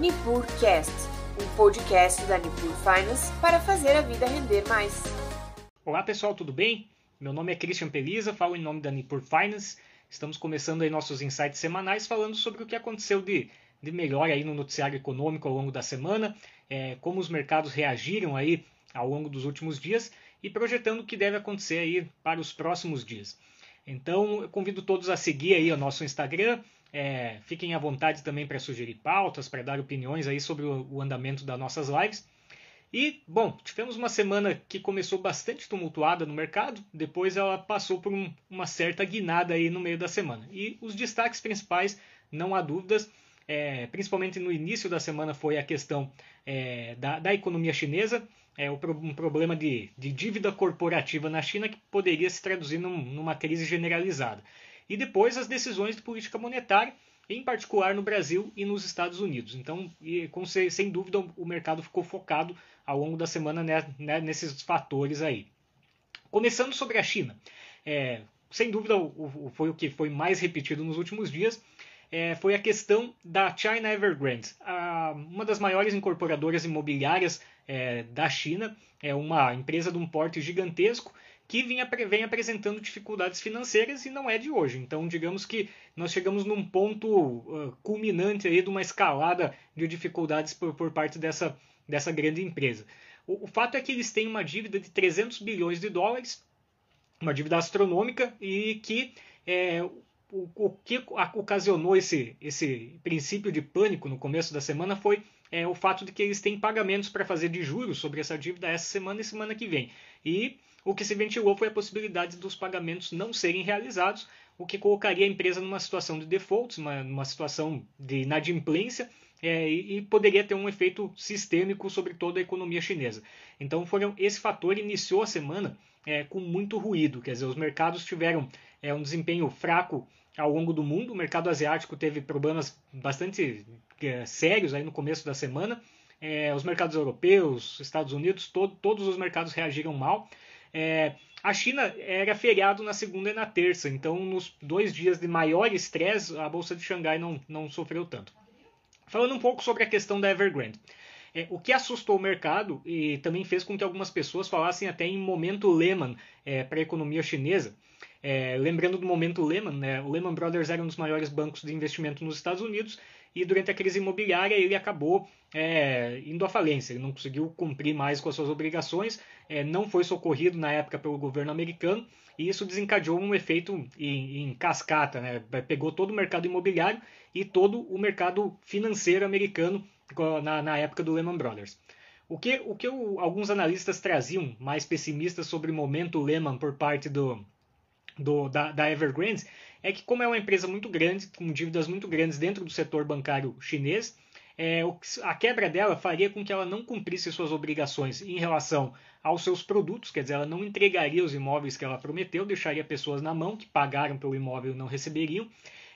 NipurCast, um podcast da Nipur Finance para fazer a vida render mais. Olá pessoal, tudo bem? Meu nome é Christian Peliza, falo em nome da Nipur Finance. Estamos começando aí nossos insights semanais falando sobre o que aconteceu de, de melhor aí no noticiário econômico ao longo da semana, é, como os mercados reagiram aí ao longo dos últimos dias e projetando o que deve acontecer aí para os próximos dias. Então, eu convido todos a seguir aí o nosso Instagram, é, fiquem à vontade também para sugerir pautas, para dar opiniões aí sobre o, o, andamento das nossas lives. E, bom, tivemos uma semana que começou bastante tumultuada no mercado, depois ela passou por um, uma certa guinada aí no meio da semana. E os destaques principais, não há dúvidas, é, principalmente no início da semana, foi a questão é, da, da, economia chinesa, é, um problema de, de, dívida corporativa na China que poderia se traduzir num, numa crise generalizada e depois as decisões de política monetária, em particular no Brasil e nos Estados Unidos. Então, e, com, sem dúvida, o mercado ficou focado ao longo da semana né, né, nesses fatores aí. Começando sobre a China, é, sem dúvida o, o, foi o que foi mais repetido nos últimos dias, é, foi a questão da China Evergrande, a, uma das maiores incorporadoras imobiliárias é, da China, é uma empresa de um porte gigantesco que vinha, vem apresentando dificuldades financeiras e não é de hoje. Então, digamos que nós chegamos num ponto uh, culminante aí de uma escalada de dificuldades por, por parte dessa, dessa grande empresa. O, o, fato é que eles têm uma dívida de 300 bilhões de dólares, uma dívida astronômica, e que é, o, o, que ocasionou esse, esse princípio de pânico no começo da semana foi é, o fato de que eles têm pagamentos para fazer de juros sobre essa dívida essa semana e semana que vem. E o que se ventilou foi a possibilidade dos pagamentos não serem realizados, o que colocaria a empresa numa situação de defaults, uma, numa situação de inadimplência, é, e, e, poderia ter um efeito sistêmico sobre toda a economia chinesa. Então, foram, esse fator iniciou a semana é, com muito ruído, quer dizer, os mercados tiveram é, um desempenho fraco ao longo do mundo, o mercado asiático teve problemas bastante é, sérios aí no começo da semana, é, os mercados europeus, Estados Unidos, todo, todos os mercados reagiram mal. É, a China era feriado na segunda e na terça, então nos dois dias de maior estresse, a Bolsa de Xangai não, não sofreu tanto. Falando um pouco sobre a questão da Evergrande. É, o que assustou o mercado e também fez com que algumas pessoas falassem até em momento Lehman é, para a economia chinesa. É, lembrando do momento Lehman, né, o Lehman Brothers era um dos maiores bancos de investimento nos Estados Unidos e durante a crise imobiliária ele acabou é, indo à falência. Ele não conseguiu cumprir mais com as suas obrigações, é, não foi socorrido na época pelo governo americano e isso desencadeou um efeito em, em cascata, né? pegou todo o mercado imobiliário e todo o mercado financeiro americano na, na época do Lehman Brothers. O que, o que o, alguns analistas traziam mais pessimistas sobre o momento Lehman por parte do, do, da, da Evergrande é que, como é uma empresa muito grande, com dívidas muito grandes dentro do setor bancário chinês, é, a quebra dela faria com que ela não cumprisse suas obrigações em relação aos seus produtos, quer dizer, ela não entregaria os imóveis que ela prometeu, deixaria pessoas na mão que pagaram pelo imóvel e não receberiam,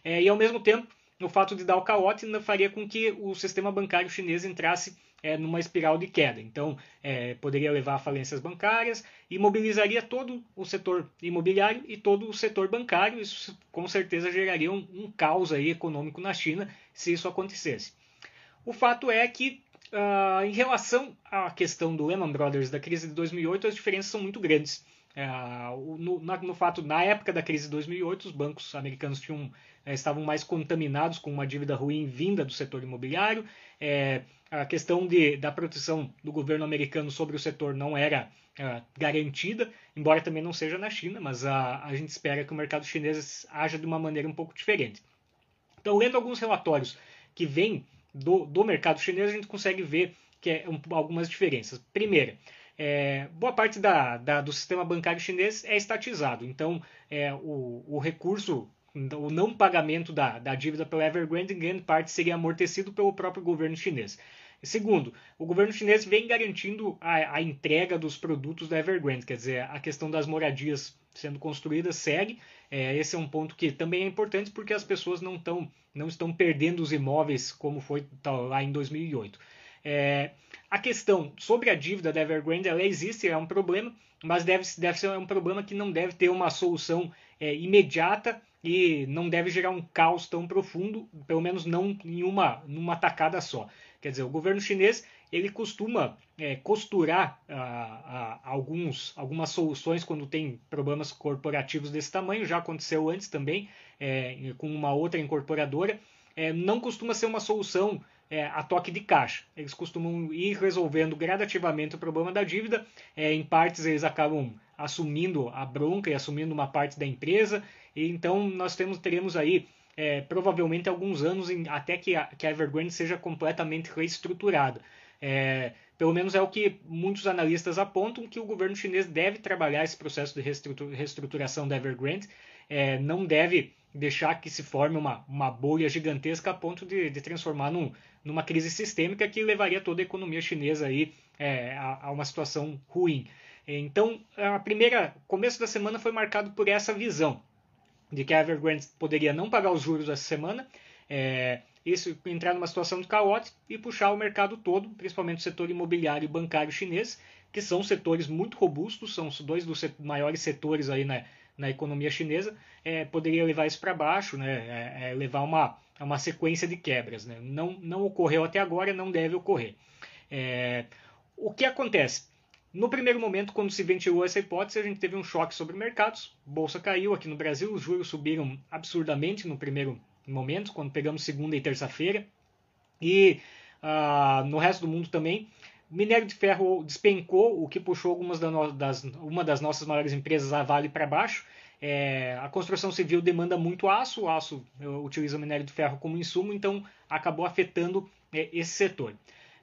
é, e ao mesmo tempo, o fato de dar o calote faria com que o sistema bancário chinês entrasse é, numa espiral de queda. Então, é, poderia levar a falências bancárias, imobilizaria todo o setor imobiliário e todo o setor bancário. Isso com certeza geraria um, um caos aí econômico na China se isso acontecesse. O fato é que, uh, em relação à questão do Lehman Brothers da crise de 2008, as diferenças são muito grandes. Uh, no, no, fato, na época da crise de 2008, os bancos americanos tinham, eh, estavam mais contaminados com uma dívida ruim vinda do setor imobiliário. É, a questão de, da proteção do governo americano sobre o setor não era uh, garantida, embora também não seja na China, mas a, a gente espera que o mercado chinês haja de uma maneira um pouco diferente. Então, lendo alguns relatórios que vêm do, do mercado chinês, a gente consegue ver que é um, algumas diferenças. Primeira, é, boa parte da, da, do sistema bancário chinês é estatizado, então é, o, o recurso o não pagamento da, da dívida pela Evergrande, em grande parte, seria amortecido pelo próprio governo chinês. Segundo, o governo chinês vem garantindo a, a, entrega dos produtos da Evergrande, quer dizer, a questão das moradias sendo construídas segue. É, esse é um ponto que também é importante porque as pessoas não, tão, não estão perdendo os imóveis como foi tá, lá em 2008. É, a questão sobre a dívida da Evergrande, ela existe, é um problema, mas deve, deve ser um problema que não deve ter uma solução é, imediata e não deve gerar um caos tão profundo, pelo menos não em uma numa tacada só. Quer dizer, o governo chinês ele costuma é, costurar ah, ah, alguns, algumas soluções quando tem problemas corporativos desse tamanho. Já aconteceu antes também é, com uma outra incorporadora. É, não costuma ser uma solução é, a toque de caixa. Eles costumam ir resolvendo gradativamente o problema da dívida. É, em partes eles acabam assumindo a bronca e assumindo uma parte da empresa. E então nós temos, teremos aí é, provavelmente alguns anos em, até que a, que a Evergrande seja completamente reestruturada. É, pelo menos é o que muitos analistas apontam que o governo chinês deve trabalhar esse processo de reestruturação da Evergrande, é, não deve deixar que se forme uma, uma bolha gigantesca a ponto de, de transformar num, numa crise sistêmica que levaria toda a economia chinesa aí, é, a, a, uma situação ruim. Então, a primeira começo da semana foi marcado por essa visão de que a Evergrande poderia não pagar os juros essa semana, é, isso entrar numa situação de caótico e puxar o mercado todo, principalmente o setor imobiliário e bancário chinês, que são setores muito robustos, são dois dos maiores setores aí na, na economia chinesa, é, poderia levar isso para baixo, né, é, é, levar uma, uma sequência de quebras. Né? Não, não ocorreu até agora, não deve ocorrer. É, o que acontece? No primeiro momento, quando se ventilou essa hipótese, a gente teve um choque sobre mercados, bolsa caiu aqui no Brasil, os juros subiram absurdamente no primeiro momentos, quando pegamos segunda e terça-feira. E uh, no resto do mundo também. Minério de ferro despencou, o que puxou algumas das, uma das nossas maiores empresas, a Vale, para baixo. É, a construção civil demanda muito aço, o aço utiliza minério de ferro como insumo, então acabou afetando é, esse setor.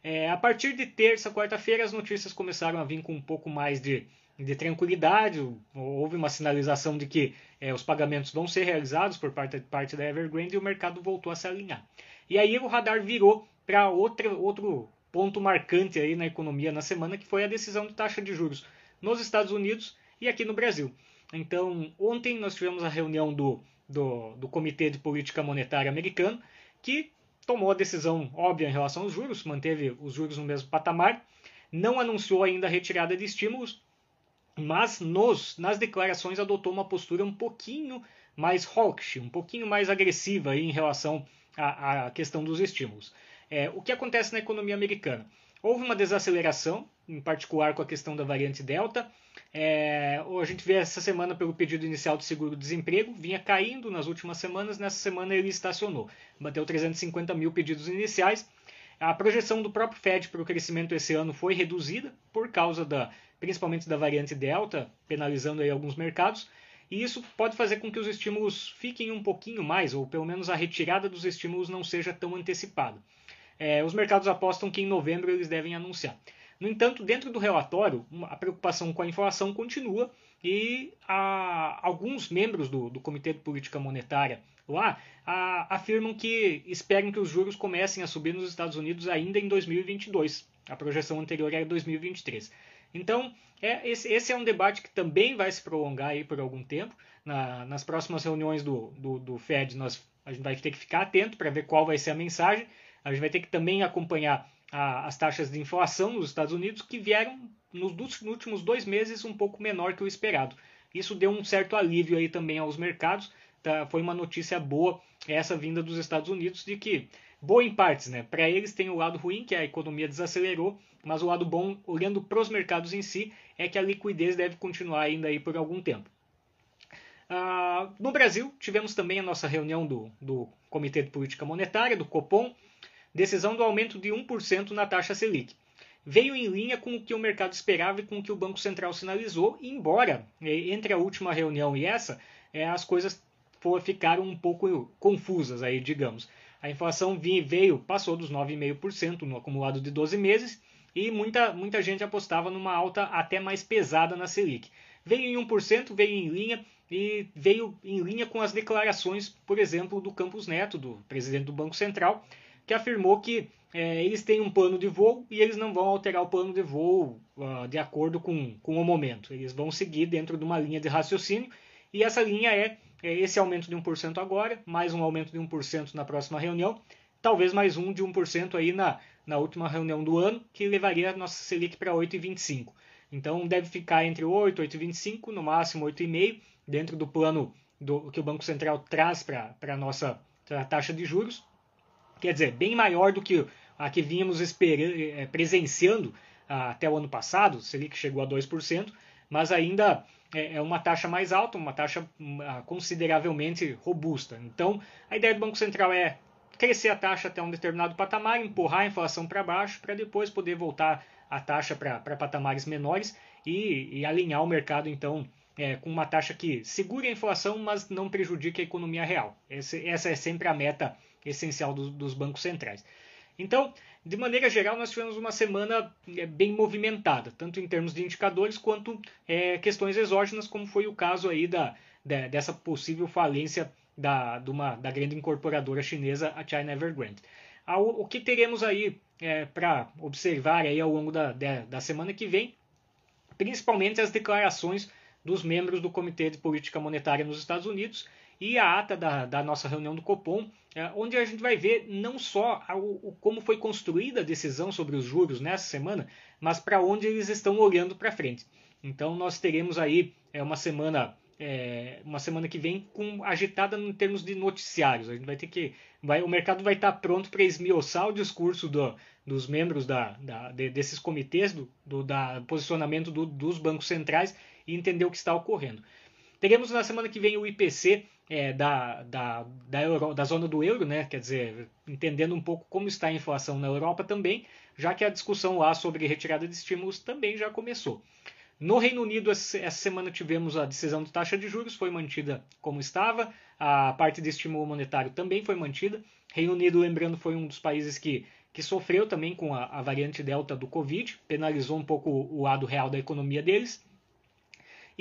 É, a partir de terça, quarta-feira, as notícias começaram a vir com um pouco mais de, de tranquilidade. Houve uma sinalização de que é, os pagamentos vão ser realizados por parte, parte da Evergrande e o mercado voltou a se alinhar. E aí o radar virou para outro ponto marcante aí na economia na semana, que foi a decisão de taxa de juros nos Estados Unidos e aqui no Brasil. Então, ontem nós tivemos a reunião do, do, do Comitê de Política Monetária americano, que tomou a decisão óbvia em relação aos juros, manteve os juros no mesmo patamar, não anunciou ainda a retirada de estímulos, mas nos, nas declarações adotou uma postura um pouquinho mais hawkish, um pouquinho mais agressiva em relação à, à questão dos estímulos. É, o que acontece na economia americana? Houve uma desaceleração, em particular com a questão da variante Delta. É, a gente vê essa semana pelo pedido inicial de seguro-desemprego, vinha caindo nas últimas semanas, nessa semana ele estacionou. Bateu 350 mil pedidos iniciais. A projeção do próprio Fed para o crescimento esse ano foi reduzida por causa da principalmente da variante Delta, penalizando aí alguns mercados. E isso pode fazer com que os estímulos fiquem um pouquinho mais, ou pelo menos a retirada dos estímulos não seja tão antecipada. É, os mercados apostam que em novembro eles devem anunciar. No entanto, dentro do relatório, a preocupação com a inflação continua e alguns membros do, do, Comitê de Política Monetária lá a, afirmam que esperam que os juros comecem a subir nos Estados Unidos ainda em 2022. A projeção anterior era 2023. Então, é, esse, esse, é um debate que também vai se prolongar aí por algum tempo. Na, nas próximas reuniões do, do, do, Fed, nós, a gente vai ter que ficar atento para ver qual vai ser a mensagem. A gente vai ter que também acompanhar a, as taxas de inflação nos Estados Unidos, que vieram nos, nos últimos dois meses um pouco menor que o esperado. Isso deu um certo alívio aí também aos mercados. Tá? Foi uma notícia boa essa vinda dos Estados Unidos de que boa em partes, né? Para eles tem o lado ruim, que a economia desacelerou, mas o lado bom, olhando para os mercados em si, é que a liquidez deve continuar ainda aí por algum tempo. Uh, no Brasil, tivemos também a nossa reunião do, do Comitê de Política Monetária, do Copom, decisão do aumento de 1% na taxa Selic. Veio em linha com o que o mercado esperava e com o que o Banco Central sinalizou, embora eh, entre a última reunião e essa, eh, as coisas ficaram um pouco confusas aí, digamos. A inflação veio, passou dos 9,5% no acumulado de 12 meses e muita, muita gente apostava numa alta até mais pesada na Selic. Veio em 1%, veio em linha e veio em linha com as declarações, por exemplo, do Campos Neto, do presidente do Banco Central, que afirmou que é, eles têm um plano de voo e eles não vão alterar o plano de voo uh, de acordo com, com o momento. Eles vão seguir dentro de uma linha de raciocínio e essa linha é esse aumento de 1% agora, mais um aumento de 1% na próxima reunião, talvez mais um de 1% aí na, na última reunião do ano, que levaria a nossa Selic para 8,25. Então deve ficar entre 8 e 8,25, no máximo 8,5, dentro do plano do que o Banco Central traz para a nossa pra taxa de juros. Quer dizer, bem maior do que a que vínhamos eh, presenciando ah, até o ano passado, Selic chegou a 2%, mas ainda é, é uma taxa mais alta, uma taxa hum, ah, consideravelmente robusta. Então, a ideia do Banco Central é crescer a taxa até um determinado patamar, empurrar a inflação para baixo, para depois poder voltar a taxa para patamares menores e, e, alinhar o mercado, então, é, com uma taxa que segure a inflação, mas não prejudique a economia real. Esse, essa é sempre a meta essencial do, dos bancos centrais. Então, de maneira geral, nós tivemos uma semana é, bem movimentada, tanto em termos de indicadores quanto é, questões exógenas, como foi o caso aí da, da dessa possível falência da, de uma, da grande incorporadora chinesa, a China Evergrande. O que teremos aí é, para observar aí ao longo da, da semana que vem, principalmente as declarações dos membros do Comitê de Política Monetária nos Estados Unidos e a ata da, da nossa reunião do Copom, é, onde a gente vai ver não só o, como foi construída a decisão sobre os juros nessa semana, mas para onde eles estão olhando para frente. Então nós teremos aí é, uma semana é, uma semana que vem com agitada em termos de noticiários. A gente vai ter que vai, o mercado vai estar pronto para esmiuçar o discurso do, dos membros da, da de, desses comitês, do, do da posicionamento do, dos bancos centrais e entender o que está ocorrendo. Teremos na semana que vem o IPC é, da, da, da, Euro, da zona do euro, né? quer dizer, entendendo um pouco como está a inflação na Europa também, já que a discussão lá sobre retirada de estímulos também já começou. No Reino Unido, essa semana tivemos a decisão de taxa de juros, foi mantida como estava, a parte de estímulo monetário também foi mantida. Reino Unido, lembrando, foi um dos países que, que sofreu também com a, a variante Delta do Covid, penalizou um pouco o lado real da economia deles.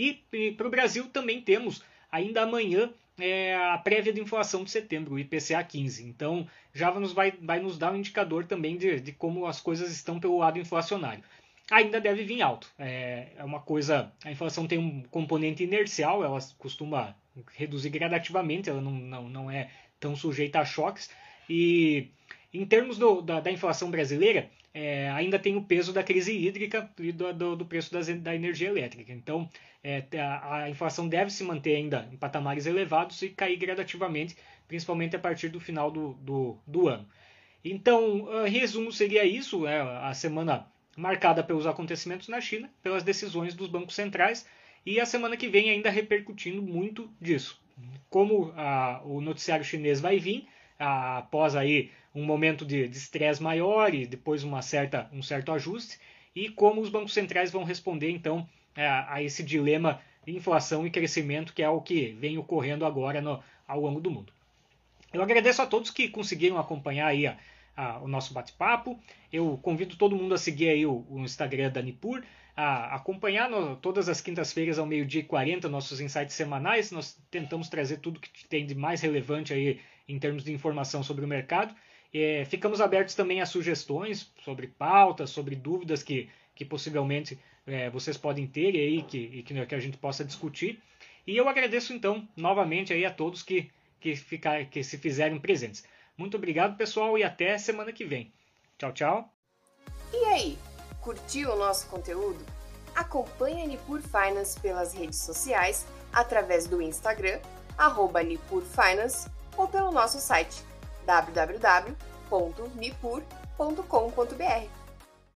E, para o Brasil também temos ainda amanhã é, a prévia de inflação de setembro, o IPCA 15. Então já nos vai, vai nos dar um indicador também de, de como as coisas estão pelo lado inflacionário. Ainda deve vir alto. É, é uma coisa. A inflação tem um componente inercial, ela costuma reduzir gradativamente, ela não, não, não é tão sujeita a choques. E em termos do, da, da inflação brasileira, é, ainda tem o peso da crise hídrica e do, do, do preço das, da energia elétrica. Então, é, a, a, inflação deve se manter ainda em patamares elevados e cair gradativamente, principalmente a partir do final do, do, do ano. Então, uh, resumo seria isso: é, a semana marcada pelos acontecimentos na China, pelas decisões dos bancos centrais e a semana que vem ainda repercutindo muito disso. Como a, o noticiário chinês vai vir, após aí um momento de estresse maior e depois uma certa, um certo ajuste, e como os bancos centrais vão responder então a, a esse dilema inflação e crescimento que é o que vem ocorrendo agora no, ao longo do mundo. Eu agradeço a todos que conseguiram acompanhar aí a, a, o nosso bate-papo. Eu convido todo mundo a seguir aí o, o Instagram da Nipur, a acompanhar no, todas as quintas-feiras ao meio-dia e 40 nossos insights semanais. Nós tentamos trazer tudo que tem de mais relevante aí em termos de informação sobre o mercado. É, ficamos abertos também a sugestões sobre pautas, sobre dúvidas que, que possivelmente é, vocês podem ter aí que, que, que a gente possa discutir. E eu agradeço então novamente aí a todos que, que, ficar, que se fizerem presentes. Muito obrigado, pessoal, e até semana que vem. Tchau, tchau. E aí, curtiu o nosso conteúdo? Acompanhe a Nipur Finance pelas redes sociais, através do Instagram, arroba Nipur Finance, ou pelo nosso site www.nipur.com.br.